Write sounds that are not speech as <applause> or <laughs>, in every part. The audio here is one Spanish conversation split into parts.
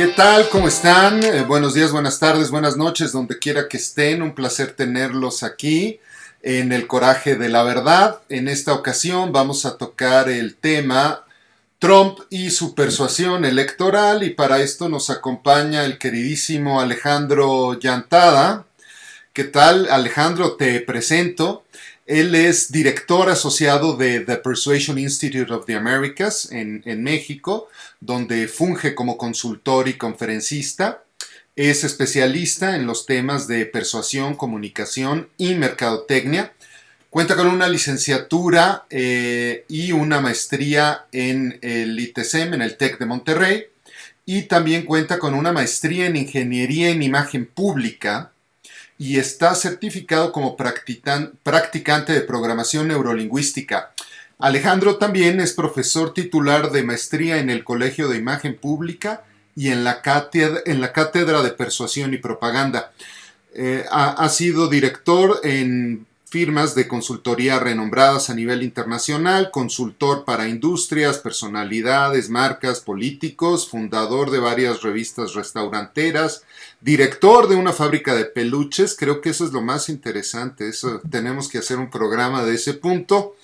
¿Qué tal? ¿Cómo están? Eh, buenos días, buenas tardes, buenas noches, donde quiera que estén. Un placer tenerlos aquí en el Coraje de la Verdad. En esta ocasión vamos a tocar el tema Trump y su persuasión electoral y para esto nos acompaña el queridísimo Alejandro Llantada. ¿Qué tal? Alejandro, te presento. Él es director asociado de The Persuasion Institute of the Americas en, México, donde funge como consultor y conferencista. Es especialista en los temas de persuasión, comunicación y mercadotecnia. Cuenta con una licenciatura eh, y una maestría en el ITSM, en el TEC de Monterrey, y también cuenta con una maestría en ingeniería en imagen pública y está certificado como practicante de programación neurolingüística. Alejandro también es profesor titular de maestría en el Colegio de Imagen Pública y en la Cátedra, de Persuasión y Propaganda. Eh, ha, sido director en firmas de consultoría renombradas a nivel internacional, consultor para industrias, personalidades, marcas, políticos, fundador de varias revistas restauranteras, director de una fábrica de peluches, creo que eso es lo más interesante, eso tenemos que hacer un programa de ese punto.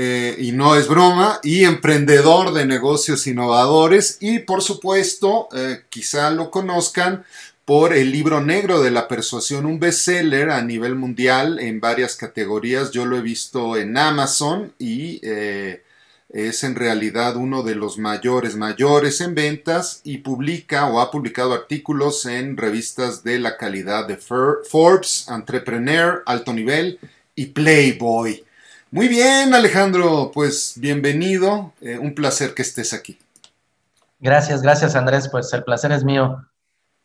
Eh, y no es broma, y emprendedor de negocios innovadores, y por supuesto, eh, quizá lo conozcan por el libro negro de la persuasión, un bestseller a nivel mundial en varias categorías. Yo lo he visto en Amazon y eh, es en realidad uno de los mayores, mayores en ventas y publica o ha publicado artículos en revistas de la calidad de Forbes, Entrepreneur, Alto Nivel y Playboy. Muy bien, Alejandro, pues bienvenido, eh, un placer que estés aquí. Gracias, gracias Andrés, pues el placer es mío.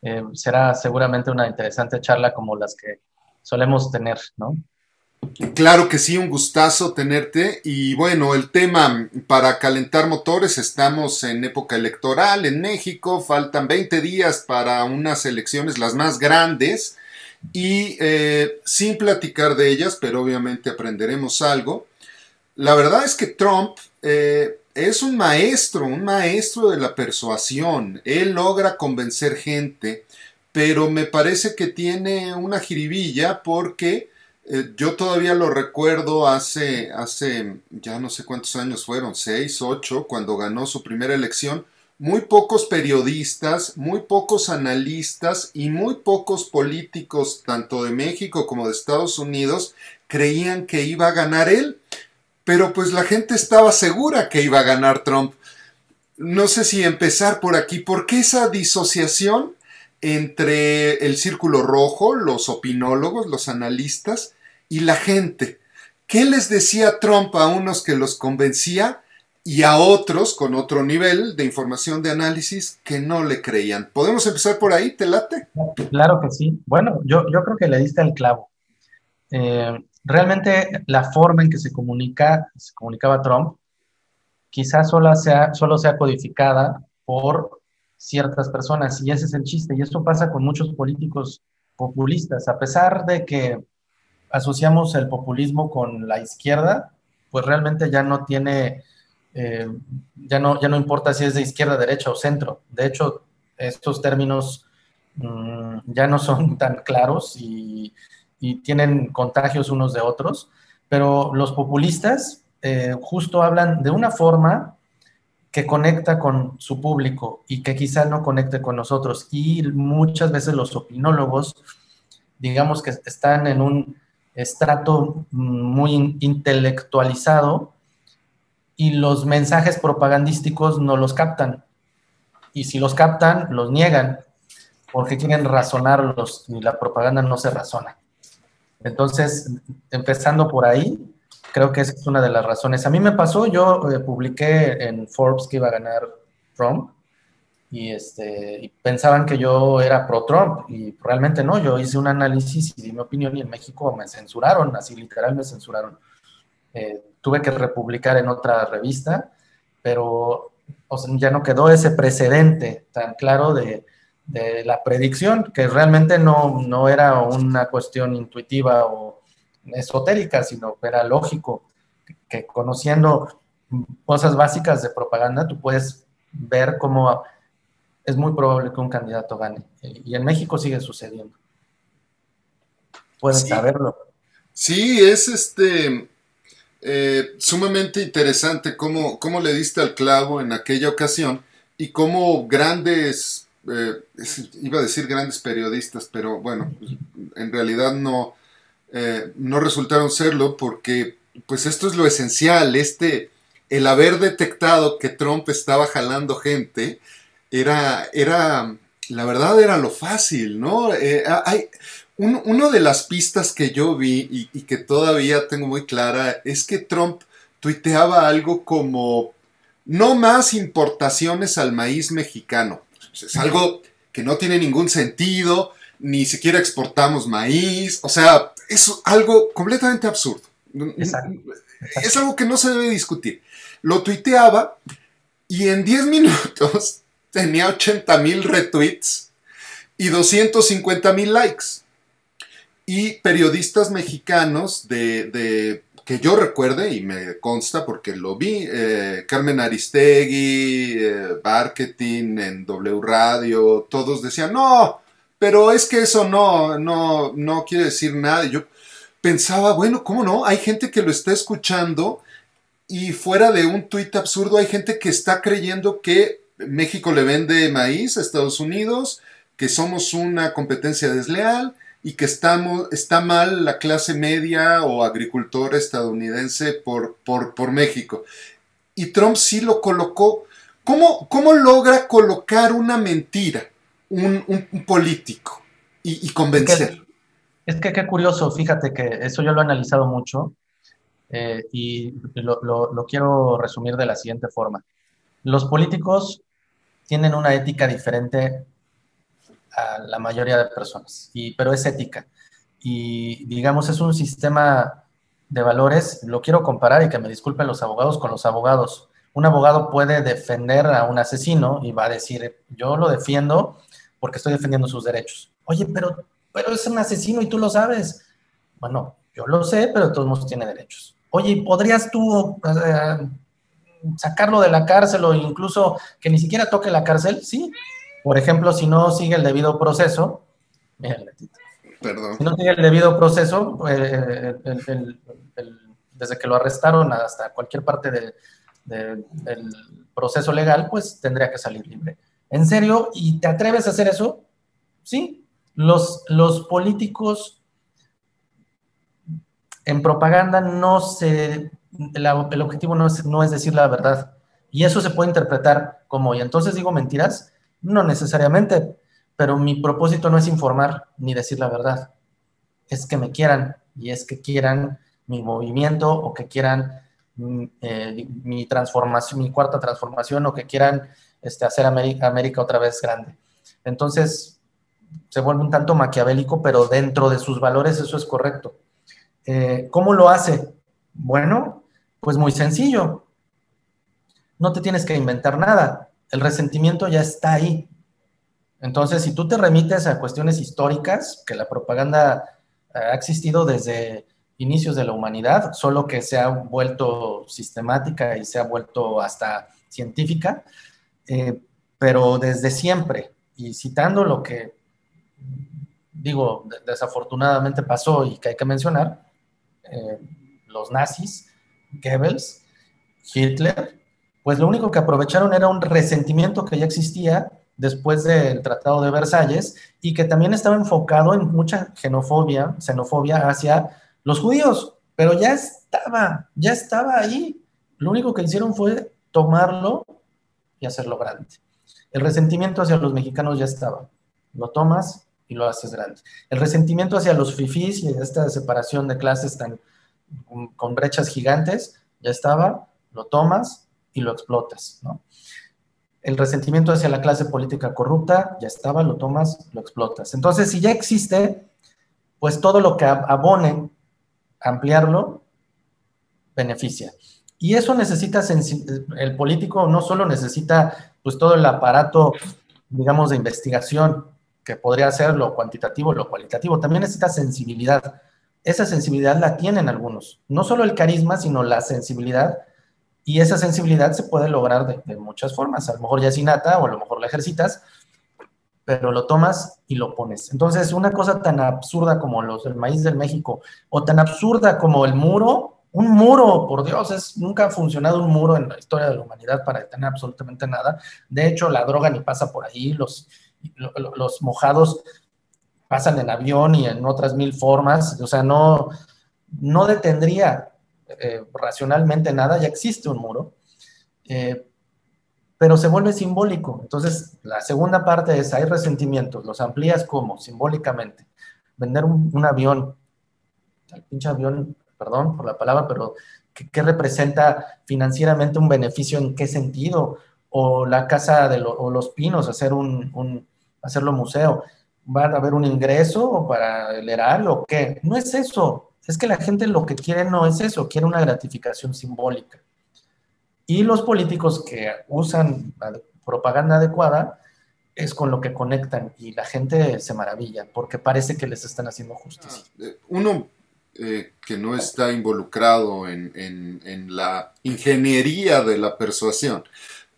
Eh, será seguramente una interesante charla como las que solemos tener, ¿no? Claro que sí, un gustazo tenerte. Y bueno, el tema para calentar motores, estamos en época electoral en México, faltan 20 días para unas elecciones las más grandes y eh, sin platicar de ellas, pero obviamente aprenderemos algo. La verdad es que Trump eh, es un maestro, un maestro de la persuasión. Él logra convencer gente, pero me parece que tiene una jiribilla porque eh, yo todavía lo recuerdo hace, hace, ya no sé cuántos años fueron, seis, ocho, cuando ganó su primera elección. Muy pocos periodistas, muy pocos analistas y muy pocos políticos, tanto de México como de Estados Unidos, creían que iba a ganar él pero pues la gente estaba segura que iba a ganar Trump. No sé si empezar por aquí, ¿por qué esa disociación entre el círculo rojo, los opinólogos, los analistas y la gente? ¿Qué les decía Trump a unos que los convencía y a otros con otro nivel de información de análisis que no le creían? ¿Podemos empezar por ahí? ¿Te late? Claro que sí. Bueno, yo, yo creo que le diste el clavo. Eh, realmente la forma en que se comunica, se comunicaba Trump, quizás solo sea, codificada por ciertas personas, y ese es el chiste, y esto pasa con muchos políticos populistas, a pesar de que asociamos el populismo con la izquierda, pues realmente ya no tiene, eh, ya, no, ya no importa si es de izquierda, derecha o centro. De hecho, estos términos mm, ya no son <laughs> tan claros y y tienen contagios unos de otros, pero los populistas eh, justo hablan de una forma que conecta con su público y que quizá no conecte con nosotros. Y muchas veces los opinólogos, digamos que están en un estrato muy intelectualizado y los mensajes propagandísticos no los captan. Y si los captan, los niegan porque quieren razonarlos y la propaganda no se razona. Entonces, empezando por ahí, creo que esa es una de las razones. A mí me pasó, yo eh, publiqué en Forbes que iba a ganar Trump y, este, pensaban que yo era pro-Trump y realmente no, yo hice un análisis y di mi opinión y en México me censuraron, así literal me censuraron. Eh, tuve que republicar en otra revista, pero ya no quedó ese precedente tan claro de, de la predicción, que realmente no, no era una cuestión intuitiva o esotérica, sino era lógico, que conociendo cosas básicas de propaganda, tú puedes ver cómo es muy probable que un candidato gane. Y en México sigue sucediendo. Pueden saberlo. Sí, es este eh, sumamente interesante cómo, cómo, le diste al clavo en aquella ocasión y cómo grandes, eh, iba a decir grandes periodistas, pero bueno, en realidad no, eh, no resultaron serlo porque pues esto es lo esencial, este, el haber detectado que Trump estaba jalando gente, era, era, la verdad era lo fácil, ¿no? hay, una de las pistas que yo vi y, que todavía tengo muy clara es que Trump tuiteaba algo como no más importaciones al maíz mexicano. Es algo que no tiene ningún sentido, ni siquiera exportamos maíz, o sea, es algo completamente absurdo. Es algo que no se debe discutir. Lo tuiteaba y en 10 <laughs> minutos tenía 80 mil retweets y 250 mil likes y periodistas mexicanos de, que yo recuerde, y me consta porque lo vi, eh, Carmen Aristegui, eh, en W Radio, todos decían, no, pero es que eso no, no, no quiere decir nada. Yo pensaba, bueno, ¿cómo no? Hay gente que lo está escuchando y fuera de un tuit absurdo hay gente que está creyendo que México le vende maíz a Estados Unidos, que somos una competencia desleal, y que estamos, está mal la clase media o agricultor estadounidense por, por, México. Y Trump sí lo colocó. ¿Cómo, cómo logra colocar una mentira un, político y, convencer? Es que, qué curioso, fíjate que eso yo lo he analizado mucho eh, y lo, lo quiero resumir de la siguiente forma. Los políticos tienen una ética diferente a la mayoría de personas, y, pero es ética. Y digamos, es un sistema de valores, lo quiero comparar y que me disculpen los abogados con los abogados. Un abogado puede defender a un asesino y va a decir, yo lo defiendo porque estoy defendiendo sus derechos. Oye, pero, pero es un asesino y tú lo sabes. Bueno, yo lo sé, pero todos mundo tiene derechos. Oye, ¿podrías tú eh, sacarlo de la cárcel o incluso que ni siquiera toque la cárcel? Sí, por ejemplo, si no sigue el debido proceso, Perdón. si no sigue el debido proceso, eh, desde que lo arrestaron hasta cualquier parte del proceso legal, pues tendría que salir libre. ¿En serio? ¿Y te atreves a hacer eso? Sí. Los, los políticos en propaganda no se... el objetivo no es, no es decir la verdad. Y eso se puede interpretar como, y entonces digo mentiras, no necesariamente, pero mi propósito no es informar ni decir la verdad. Es que me quieran y es que quieran mi movimiento o que quieran mm, eh, mi transformación, mi cuarta transformación o que quieran este, hacer América, América otra vez grande. Entonces, se vuelve un tanto maquiavélico, pero dentro de sus valores eso es correcto. Eh, ¿Cómo lo hace? Bueno, pues muy sencillo. No te tienes que inventar nada el resentimiento ya está ahí. Entonces, si tú te remites a cuestiones históricas, que la propaganda ha existido desde inicios de la humanidad, solo que se ha vuelto sistemática y se ha vuelto hasta científica, eh, pero desde siempre, y citando lo que, digo, desafortunadamente pasó y que hay que mencionar, eh, los nazis, Goebbels, Hitler, pues lo único que aprovecharon era un resentimiento que ya existía después del Tratado de Versalles y que también estaba enfocado en mucha xenofobia, hacia los judíos, pero ya estaba, ya estaba ahí. Lo único que hicieron fue tomarlo y hacerlo grande. El resentimiento hacia los mexicanos ya estaba. Lo tomas y lo haces grande. El resentimiento hacia los fifís y esta separación de clases tan con brechas gigantes ya estaba, lo tomas y lo explotas, ¿no? El resentimiento hacia la clase política corrupta ya estaba, lo tomas, lo explotas. Entonces, si ya existe, pues todo lo que abone ampliarlo beneficia. Y eso necesita, el político no solo necesita pues todo el aparato, digamos, de investigación, que podría ser lo cuantitativo, lo cualitativo, también necesita sensibilidad. Esa sensibilidad la tienen algunos. No solo el carisma, sino la sensibilidad Y esa sensibilidad se puede lograr de, muchas formas. A lo mejor ya es innata o a lo mejor la ejercitas, pero lo tomas y lo pones. Entonces, una cosa tan absurda como los del maíz del México o tan absurda como el muro, un muro, por Dios, es, nunca ha funcionado un muro en la historia de la humanidad para detener absolutamente nada. De hecho, la droga ni pasa por ahí, los, los mojados pasan en avión y en otras mil formas, o sea, no, no detendría eh, racionalmente nada, ya existe un muro, eh, pero se vuelve simbólico. Entonces, la segunda parte es, hay resentimientos, los amplías como, simbólicamente. Vender un, avión, el pinche avión, perdón por la palabra, pero ¿qué, representa financieramente un beneficio? ¿En qué sentido? O la casa de los pinos, hacer un, un, hacerlo museo. ¿Va a haber un ingreso para el erario o qué? No es eso. Es que la gente lo que quiere no es eso, quiere una gratificación simbólica. Y los políticos que usan la propaganda adecuada es con lo que conectan y la gente se maravilla porque parece que les están haciendo justicia. Ah, eh, uno eh, que no está involucrado en, en, la ingeniería de la persuasión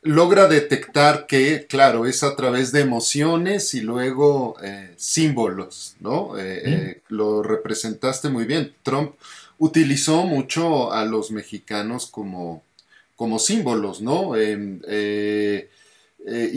logra detectar que, claro, es a través de emociones y luego eh, símbolos, ¿no? Eh, eh, lo representaste muy bien. Trump utilizó mucho a los mexicanos como, como símbolos, ¿no? Y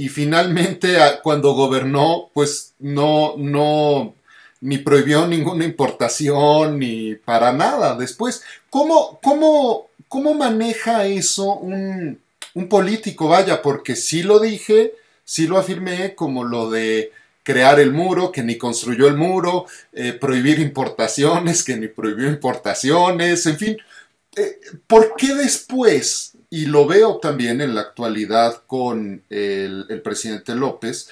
finalmente, cuando gobernó, pues no, no, ni prohibió ninguna importación, ni para nada. Después, ¿cómo, cómo, cómo maneja eso un un político, vaya, porque sí lo dije, sí lo afirmé, como lo de crear el muro, que ni construyó el muro, eh, prohibir importaciones, que ni prohibió importaciones, en fin. Eh, ¿Por qué después, y lo veo también en la actualidad con el, el presidente López,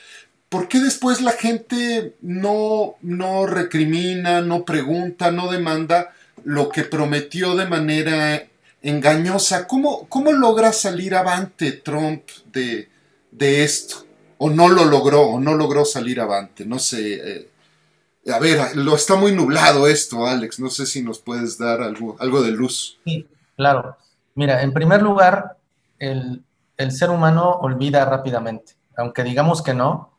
¿por qué después la gente no, no recrimina, no pregunta, no demanda lo que prometió de manera engañosa. ¿Cómo, cómo logra salir avante Trump de, esto? ¿O no lo logró? ¿O no logró salir avante? No sé. Eh, a ver, lo está muy nublado esto, Alex. No sé si nos puedes dar algo, algo de luz. Sí, claro. Mira, en primer lugar, el, ser humano olvida rápidamente. Aunque digamos que no,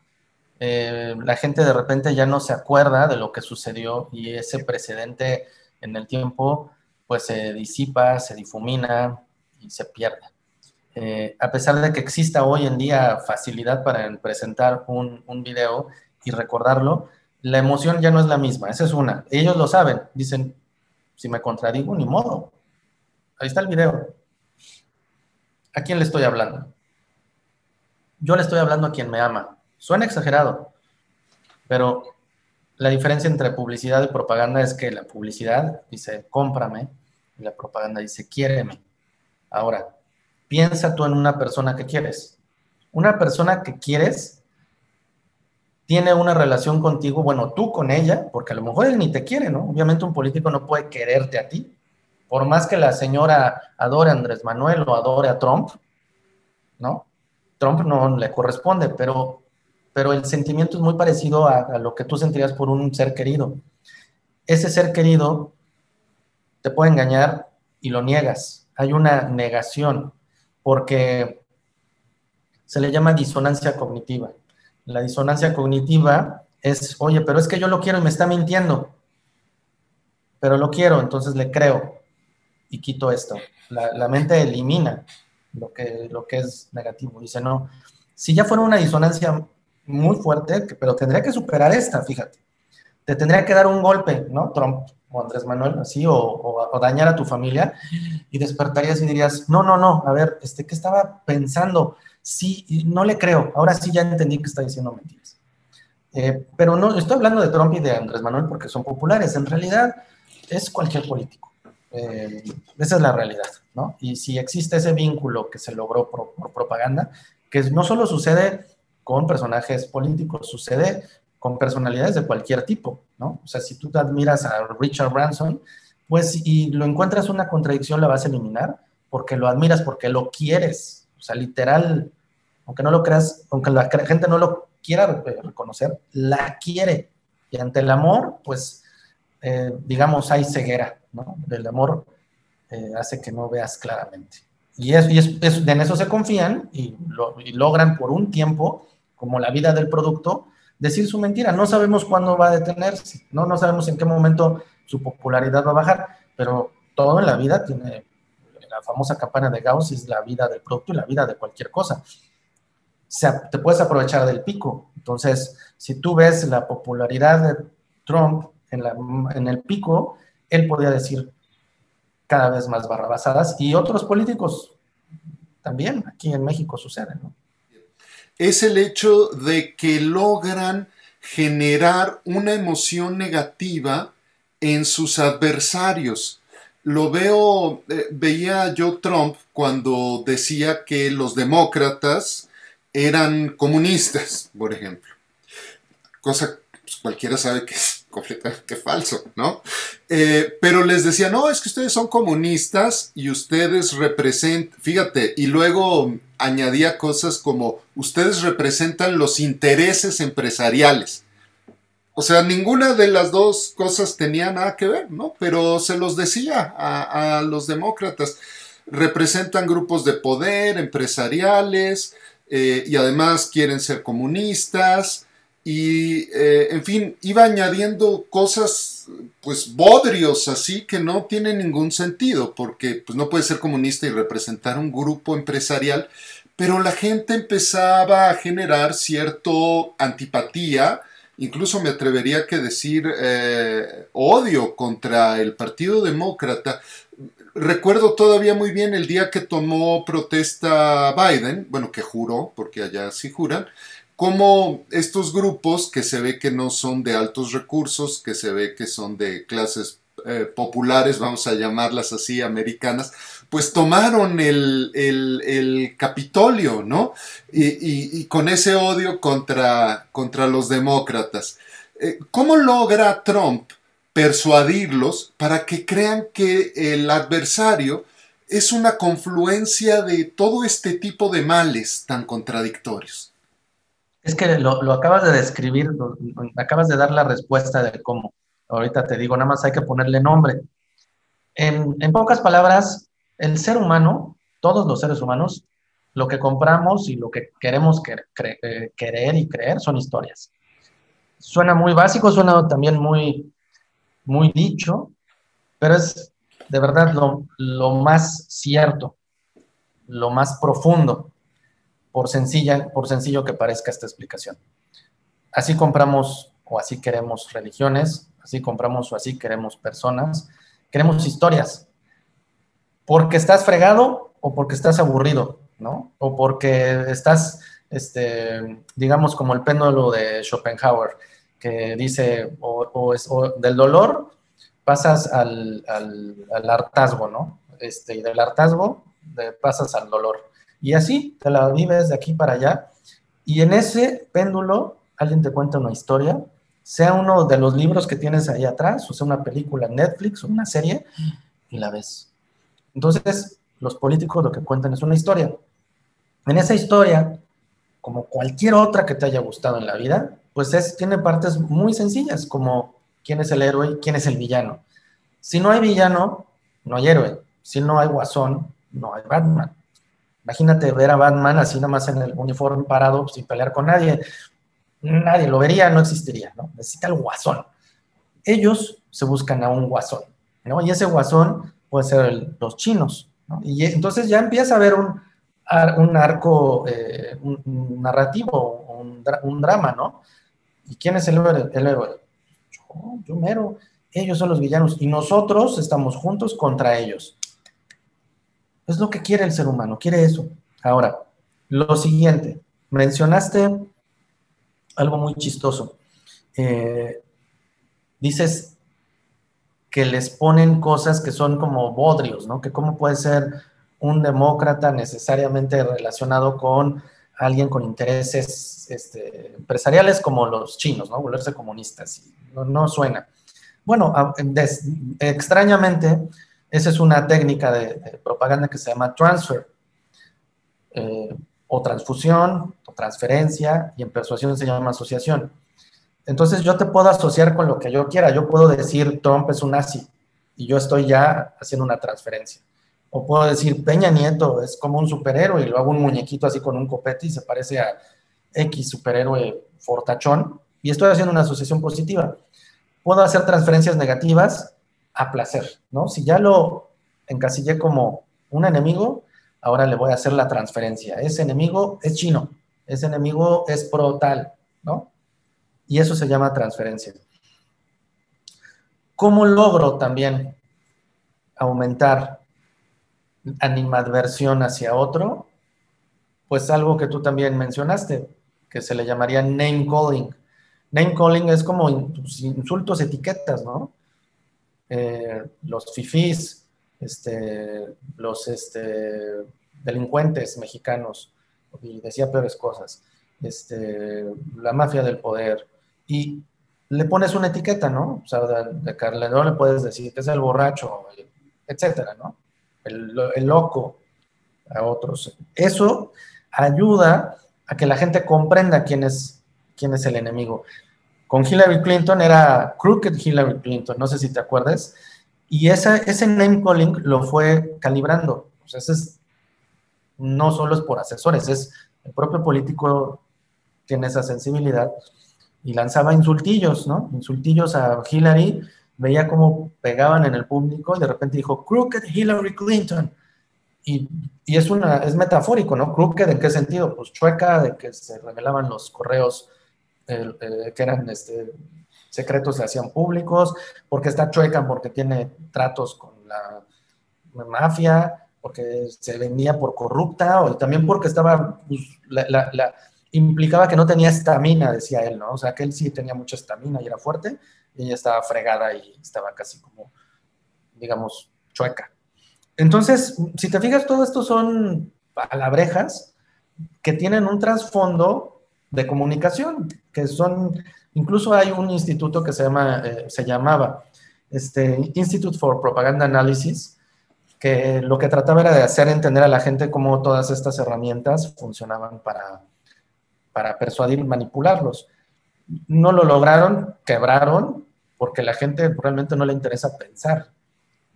eh, la gente de repente ya no se acuerda de lo que sucedió y ese precedente en el tiempo pues se disipa, se difumina y se pierde. Eh, a pesar de que exista hoy en día facilidad para presentar un, un video y recordarlo, la emoción ya no es la misma, esa es una. Ellos lo saben, dicen, si me contradigo, ni modo. Ahí está el video. ¿A quién le estoy hablando? Yo le estoy hablando a quien me ama. Suena exagerado, pero la diferencia entre publicidad y propaganda es que la publicidad dice cómprame y la propaganda dice quiéreme. Ahora, piensa tú en una persona que quieres. Una persona que quieres tiene una relación contigo, bueno, tú con ella, porque a lo mejor él ni te quiere, ¿no? Obviamente un político no puede quererte a ti. Por más que la señora adore a Andrés Manuel o adore a Trump, ¿no? Trump no le corresponde, pero pero el sentimiento es muy parecido a, lo que tú sentirías por un ser querido. Ese ser querido te puede engañar y lo niegas. Hay una negación porque se le llama disonancia cognitiva. La disonancia cognitiva es, oye, pero es que yo lo quiero y me está mintiendo, pero lo quiero, entonces le creo y quito esto. La, la mente elimina lo que, lo que es negativo. Dice, no, si ya fuera una disonancia muy fuerte, pero tendría que superar esta, fíjate. Te tendría que dar un golpe, ¿no? Trump o Andrés Manuel, así, o, dañar a tu familia, y despertarías y dirías, no, no, no, a ver, este, ¿qué estaba pensando? Sí, no le creo, ahora sí ya entendí que está diciendo mentiras. Eh, pero no, estoy hablando de Trump y de Andrés Manuel porque son populares, en realidad es cualquier político. Eh, esa es la realidad, ¿no? Y si existe ese vínculo que se logró por propaganda, que no solo sucede con personajes políticos, sucede con personalidades de cualquier tipo, ¿no? O sea, si tú te admiras a Richard Branson, pues y lo encuentras una contradicción, la vas a eliminar porque lo admiras, porque lo quieres. O sea, literal, aunque no lo creas, aunque la gente no lo quiera reconocer, la quiere. Y ante el amor, pues, eh, digamos, hay ceguera, ¿no? El amor eh, hace que no veas claramente. Y, en eso se confían y, y logran por un tiempo, como la vida del producto, decir su mentira. No sabemos cuándo va a detenerse, ¿no? no sabemos en qué momento su popularidad va a bajar, pero todo en la vida tiene la famosa campana de Gauss, es la vida del producto y la vida de cualquier cosa. te puedes aprovechar del pico. Entonces, si tú ves la popularidad de Trump en, el pico, él podía decir cada vez más barrabasadas y otros políticos también aquí en México sucede, ¿no? Es el hecho de que logran generar una emoción negativa en sus adversarios. Lo veo, eh, veía yo Trump cuando decía que los demócratas eran comunistas, por ejemplo. Cosa pues, cualquiera sabe que es completamente falso, ¿no? Eh, pero les decía, no, es que ustedes son comunistas y ustedes representan, fíjate, y luego añadía cosas como, ustedes representan los intereses empresariales. O sea, ninguna de las dos cosas tenía nada que ver, ¿no? Pero se los decía a, los demócratas. Representan grupos de poder empresariales eh, y además quieren ser comunistas y eh, en fin, iba añadiendo cosas pues bodrios así que no tienen ningún sentido porque pues no puede ser comunista y representar un grupo empresarial, pero la gente empezaba a generar cierto antipatía, incluso me atrevería que decir eh, odio contra el Partido Demócrata. Recuerdo todavía muy bien el día que tomó protesta Biden, bueno, que juró, porque allá sí juran, cómo estos grupos que se ve que no son de altos recursos, que se ve que son de clases eh, populares, vamos a llamarlas así, americanas, pues tomaron el, Capitolio, ¿no? Y, con ese odio contra, contra los demócratas. Eh, ¿Cómo logra Trump persuadirlos para que crean que el adversario es una confluencia de todo este tipo de males tan contradictorios? Es que lo, acabas de describir, acabas de dar la respuesta de cómo. Ahorita te digo, nada más hay que ponerle nombre. En, pocas palabras, el ser humano, todos los seres humanos, lo que compramos y lo que queremos eh, querer y creer son historias. Suena muy básico, suena también muy, muy dicho, pero es de verdad lo, lo más cierto, lo más profundo por, sencilla, por sencillo que parezca esta explicación. Así compramos o así queremos religiones, así compramos o así queremos personas, queremos historias. Porque estás fregado o porque estás aburrido, ¿no? O porque estás, este, digamos, como el péndulo de Schopenhauer, que dice, o, es, del dolor pasas al, al, hartazgo, ¿no? Este, y del hartazgo pasas al dolor. Y así te la vives de aquí para allá. Y en ese péndulo, alguien te cuenta una historia, sea uno de los libros que tienes ahí atrás, o sea una película en Netflix o una serie, y la ves. Entonces, los políticos lo que cuentan es una historia. En esa historia, como cualquier otra que te haya gustado en la vida, pues es, tiene partes muy sencillas, como quién es el héroe y quién es el villano. Si no hay villano, no hay héroe. Si no hay guasón, no hay Batman. Imagínate ver a Batman así nada más en el uniforme parado sin pelear con nadie. Nadie lo vería, no existiría, ¿no? Necesita el guasón. Ellos se buscan a un guasón, ¿no? Y ese guasón puede ser los chinos, ¿no? Y entonces ya empieza a haber un, un arco eh, narrativo, un, drama, ¿no? ¿Y quién es el héroe? El héroe? Yo, yo mero. Ellos son los villanos y nosotros estamos juntos contra ellos. Es lo que quiere el ser humano, quiere eso. Ahora, lo siguiente, mencionaste algo muy chistoso. Eh, dices que les ponen cosas que son como bodrios, ¿no? Que cómo puede ser un demócrata necesariamente relacionado con alguien con intereses este, empresariales como los chinos, ¿no? Volverse comunistas. No, no suena. Bueno, extrañamente, esa es una técnica de, propaganda que se llama transfer, eh, o transfusión, o transferencia, y en persuasión se llama asociación. Entonces yo te puedo asociar con lo que yo quiera. Yo puedo decir Trump es un nazi y yo estoy ya haciendo una transferencia. O puedo decir, Peña Nieto es como un superhéroe y lo hago un muñequito así con un copete y se parece a X superhéroe fortachón y estoy haciendo una asociación positiva. Puedo hacer transferencias negativas a placer, ¿no? Si ya lo encasillé como un enemigo, ahora le voy a hacer la transferencia. Ese enemigo es chino, ese enemigo es pro tal, ¿no? Y eso se llama transferencia. ¿Cómo logro también aumentar animadversión hacia otro? Pues algo que tú también mencionaste, que se le llamaría name calling. Name calling es como pues, insultos, etiquetas, ¿no? Eh, los fifís, este, los este, delincuentes mexicanos, y decía peores cosas, este, la mafia del poder, y le pones una etiqueta, ¿no? O sea, de, Carla, no le puedes decir que es el borracho, etcétera, ¿no? El, el, loco a otros. Eso ayuda a que la gente comprenda quién es, quién es el enemigo. Con Hillary Clinton era Crooked Hillary Clinton, no sé si te acuerdas, y esa, ese name calling lo fue calibrando. O sea, no solo es por asesores, es el propio político tiene esa sensibilidad y lanzaba insultillos, ¿no? Insultillos a Hillary, veía cómo pegaban en el público y de repente dijo, Crooked Hillary Clinton. Y, y, es, una, es metafórico, ¿no? Crooked, ¿en qué sentido? Pues chueca, de que se revelaban los correos que eran este, secretos, se hacían públicos, porque está chueca, porque tiene tratos con la mafia, porque se vendía por corrupta, o también porque estaba, pues, implicaba que no tenía estamina, decía él, ¿no? O sea, que él sí tenía mucha estamina y era fuerte, y ella estaba fregada y estaba casi como, digamos, chueca. Entonces, si te fijas, todo esto son palabrejas que tienen un trasfondo de comunicación, que son, incluso hay un instituto que se, llama, eh, se llamaba este, Institute for Propaganda Analysis, que lo que trataba era de hacer entender a la gente cómo todas estas herramientas funcionaban para, para persuadir y manipularlos. No lo lograron, quebraron, porque la gente realmente no le interesa pensar.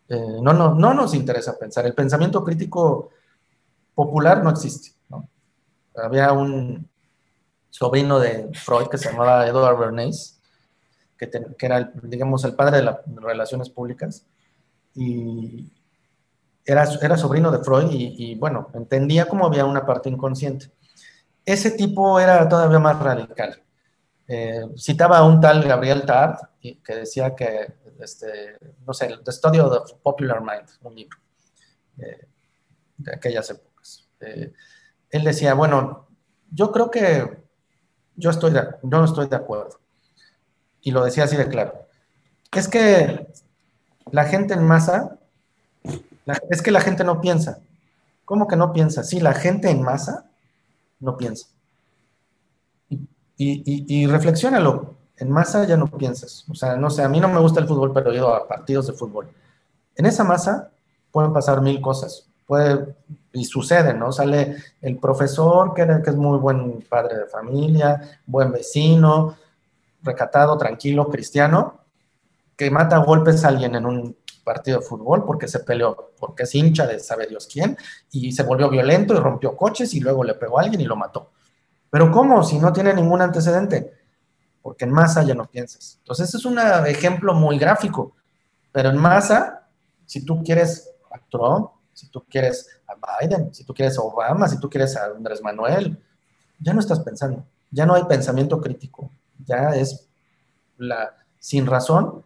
Eh, no, no, no nos interesa pensar. El pensamiento crítico popular no existe. Había un sobrino de Freud que se llamaba Edward Bernays, que, que era, digamos, el padre de las relaciones públicas. Y era, era sobrino de Freud y, bueno, entendía cómo había una parte inconsciente. Ese tipo era todavía más radical. Eh, citaba a un tal Gabriel Tart que decía que, este, no sé, The Study of the Popular Mind, un libro eh, de aquellas épocas. Eh, él decía, bueno, yo creo que yo, estoy no estoy de acuerdo. Y lo decía así de claro. Es que la gente en masa es que la gente no piensa. ¿Cómo que no piensa? Sí, la gente en masa no piensa. Y, y, y, reflexiónalo. En masa ya no piensas. O sea, no sé, a mí no me gusta el fútbol, pero he ido a partidos de fútbol. En esa masa pueden pasar mil cosas. Puede, y sucede, ¿no? Sale el profesor, que, es muy buen padre de familia, buen vecino, recatado, tranquilo, cristiano, que mata a golpes a alguien en un partido de fútbol porque se peleó, porque es hincha de sabe Dios quién, y se volvió violento y rompió coches y luego le pegó a alguien y lo mató. Pero ¿cómo? Si no tiene ningún antecedente. Porque en masa ya no piensas. Entonces, ese es un ejemplo muy gráfico. Pero en masa, si tú quieres a si tú quieres a Biden, si tú quieres a Obama, si tú quieres a Andrés Manuel, ya no estás pensando. Ya no hay pensamiento crítico. Ya es la sin razón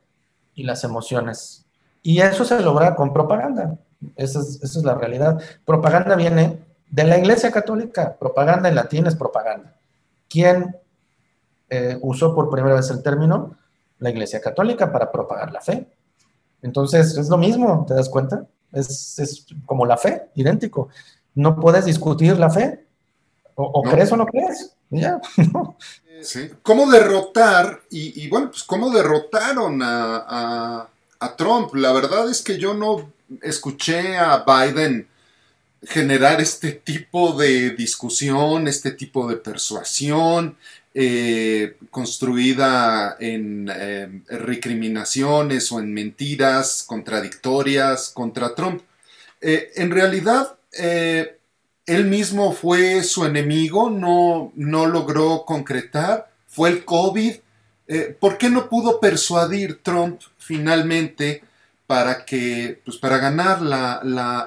y las emociones y eso se logra con propaganda. Esa es, la realidad. Propaganda viene de la Iglesia Católica. Propaganda en latín es propaganda. ¿Quién eh, usó por primera vez el término? La Iglesia Católica para propagar la fe. Entonces, es lo mismo, ¿te das cuenta? Es, como la fe, idéntico. No puedes discutir la fe. O, crees o no crees. Ya. <laughs> sí. ¿Cómo derrotar? Y, bueno, pues cómo derrotaron a a Trump. La verdad es que yo no escuché a Biden generar este tipo de discusión, este tipo de persuasión eh, construida en eh, recriminaciones o en mentiras contradictorias contra Trump. Eh, en realidad, él mismo fue su enemigo, no, no logró concretar, fue el COVID. ¿Por qué no pudo persuadir Trump finalmente para que, pues para ganar la,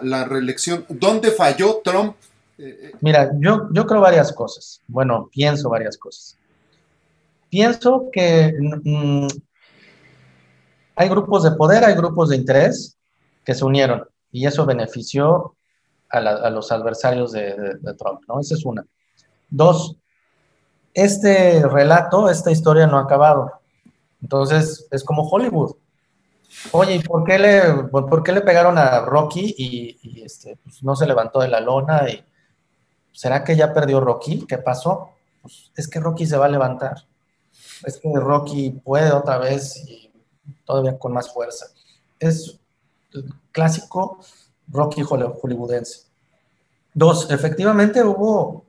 la, reelección? ¿Dónde falló Trump? Mira, yo, yo creo varias cosas. Bueno, pienso varias cosas. Pienso que mm, hay grupos de poder, hay grupos de interés que se unieron y eso benefició a, los adversarios de, Trump, ¿no? Esa es una. Dos, este relato, esta historia no ha acabado. Entonces, es como Hollywood. Oye, ¿y por qué le, por qué le pegaron a Rocky y, este, pues, no se levantó de la lona? Y, ¿Será que ya perdió Rocky? ¿Qué pasó? Pues, es que Rocky se va a levantar. Es que Rocky puede otra vez y todavía con más fuerza. Es clásico Rocky hollywoodense. Dos, efectivamente hubo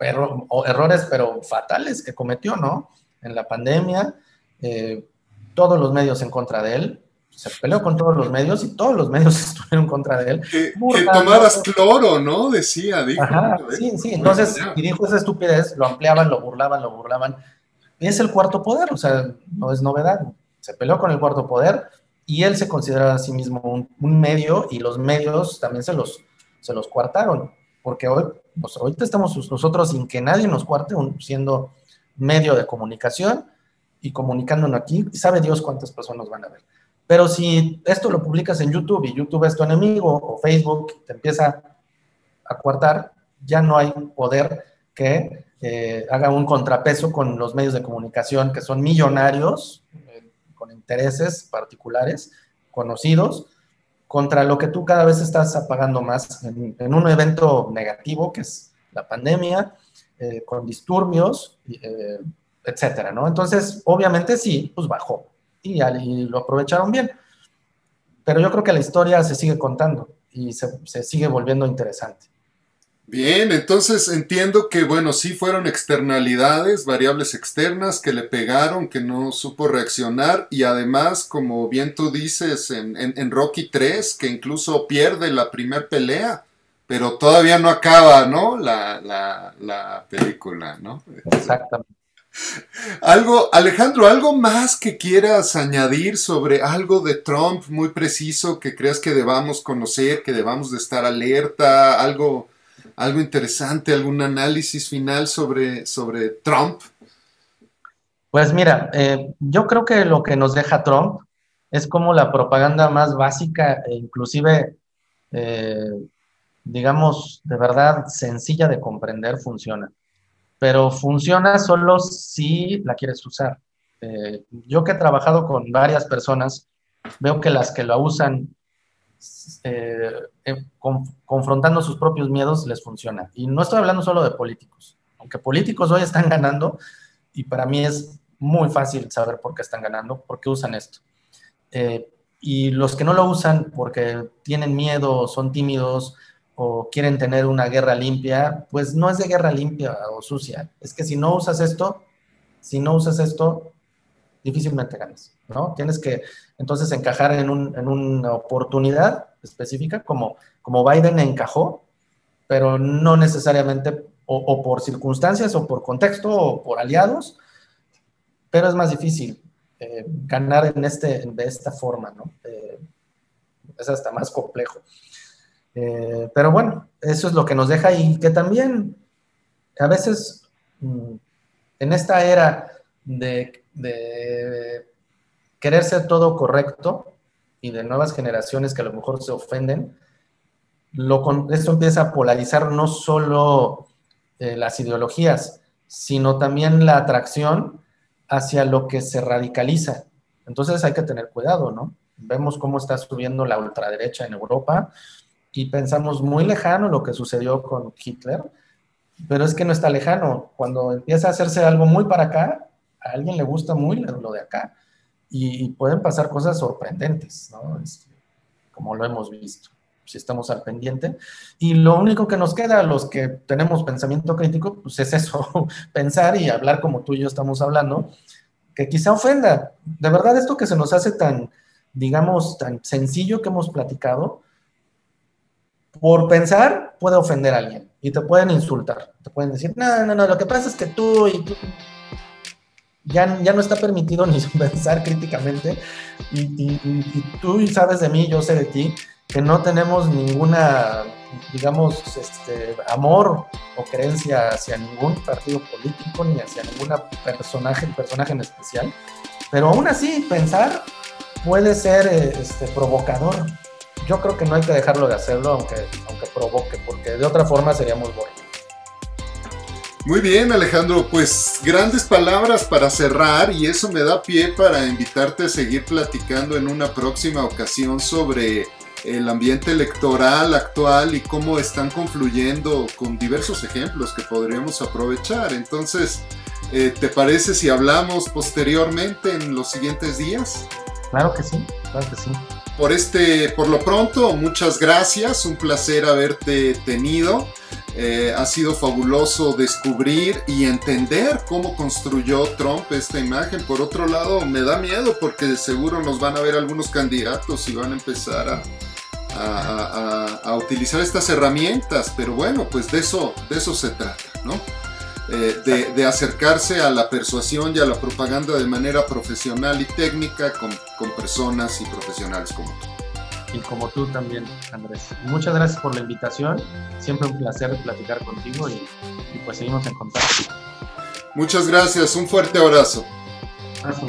errores, pero fatales que cometió, ¿no? En la pandemia, eh, todos los medios en contra de él, se peleó con todos los medios y todos los medios <laughs> estuvieron en contra de él. Que, tomaras cloro, ¿no? Decía, dijo. Ajá, sí, sí, entonces, y dijo esa estupidez, lo ampliaban, lo burlaban, lo burlaban. Y es el cuarto poder, o sea, no es novedad. Se peleó con el cuarto poder, y él se consideraba a sí mismo un, medio y los medios también se los, se los cuartaron, porque hoy, pues ahorita estamos nosotros sin que nadie nos cuarte, siendo medio de comunicación y comunicándonos aquí, sabe Dios cuántas personas van a ver. Pero si esto lo publicas en YouTube y YouTube es tu enemigo o Facebook te empieza a cuartar, ya no hay poder que eh, haga un contrapeso con los medios de comunicación que son millonarios, con intereses particulares, conocidos, contra lo que tú cada vez estás apagando más en, un evento negativo, que es la pandemia, eh, con disturbios, eh, etcétera, ¿no? Entonces, obviamente sí, pues bajó y, y, lo aprovecharon bien. Pero yo creo que la historia se sigue contando y se, se sigue volviendo interesante. Bien, entonces entiendo que, bueno, sí fueron externalidades, variables externas que le pegaron, que no supo reaccionar y además, como bien tú dices en, Rocky 3, que incluso pierde la primer pelea, pero todavía no acaba, ¿no? La, la película, ¿no? Exactamente. Algo, Alejandro, algo más que quieras añadir sobre algo de Trump muy preciso que creas que debamos conocer, que debamos de estar alerta, algo algo interesante, algún análisis final sobre, sobre Trump? Pues mira, eh, yo creo que lo que nos deja Trump es como la propaganda más básica e inclusive, eh, digamos, de verdad sencilla de comprender funciona. Pero funciona solo si la quieres usar. Eh, yo que he trabajado con varias personas, veo que las que lo usan eh, eh, confrontando sus propios miedos les funciona. Y no estoy hablando solo de políticos, aunque políticos hoy están ganando, y para mí es muy fácil saber por qué están ganando, por qué usan esto. Eh, y los que no lo usan porque tienen miedo, son tímidos o quieren tener una guerra limpia, pues no es de guerra limpia o sucia. Es que si no usas esto, si no usas esto, difícilmente ganas, ¿no? Tienes que entonces encajar en, una oportunidad específica, como, como Biden encajó, pero no necesariamente o, por circunstancias o por contexto o por aliados, pero es más difícil eh, ganar en este, de esta forma, ¿no? Eh, es hasta más complejo. Eh, pero bueno, eso es lo que nos deja y que también a veces mm, en esta era de querer ser todo correcto y de nuevas generaciones que a lo mejor se ofenden, lo, esto empieza a polarizar no solo eh, las ideologías, sino también la atracción hacia lo que se radicaliza. Entonces hay que tener cuidado, ¿no? Vemos cómo está subiendo la ultraderecha en Europa y pensamos muy lejano lo que sucedió con Hitler, pero es que no está lejano. Cuando empieza a hacerse algo muy para acá, a alguien le gusta muy lo de acá y, pueden pasar cosas sorprendentes, ¿no? Este, como lo hemos visto, si estamos al pendiente. Y lo único que nos queda a los que tenemos pensamiento crítico, pues es eso, <laughs> pensar y hablar como tú y yo estamos hablando, que quizá ofenda. De verdad, esto que se nos hace tan, digamos, tan sencillo que hemos platicado, por pensar puede ofender a alguien y te pueden insultar. Te pueden decir, no, no, no, lo que pasa es que tú y tú ya, ya no está permitido <laughs> ni pensar críticamente y, tú sabes de mí, yo sé de ti, que no tenemos ninguna, digamos, este, amor o creencia hacia ningún partido político ni hacia ningún personaje, personaje en especial, pero aún así pensar puede ser este, provocador. Yo creo que no hay que dejarlo de hacerlo, aunque, aunque provoque, porque de otra forma seríamos muy Muy bien, Alejandro, pues grandes palabras para cerrar y eso me da pie para invitarte a seguir platicando en una próxima ocasión sobre el ambiente electoral actual y cómo están confluyendo con diversos ejemplos que podríamos aprovechar. Entonces, eh, ¿te parece si hablamos posteriormente en los siguientes días? Claro que sí, claro que sí. Por este, por lo pronto, muchas gracias, un placer haberte tenido. Eh, ha sido fabuloso descubrir y entender cómo construyó Trump esta imagen. Por otro lado, me da miedo porque seguro nos van a ver algunos candidatos y van a empezar a, a, utilizar estas herramientas, pero bueno, pues de eso, de eso se trata, ¿no? Eh, de, acercarse a la persuasión y a la propaganda de manera profesional y técnica con, personas y profesionales como tú. Y como tú también, Andrés. Muchas gracias por la invitación. Siempre un placer platicar contigo y, y pues seguimos en contacto. Muchas gracias. Un fuerte abrazo. Abrazo.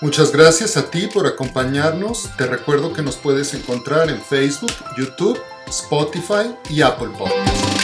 Muchas gracias a ti por acompañarnos. Te recuerdo que nos puedes encontrar en Facebook, YouTube, Spotify y Apple Podcasts.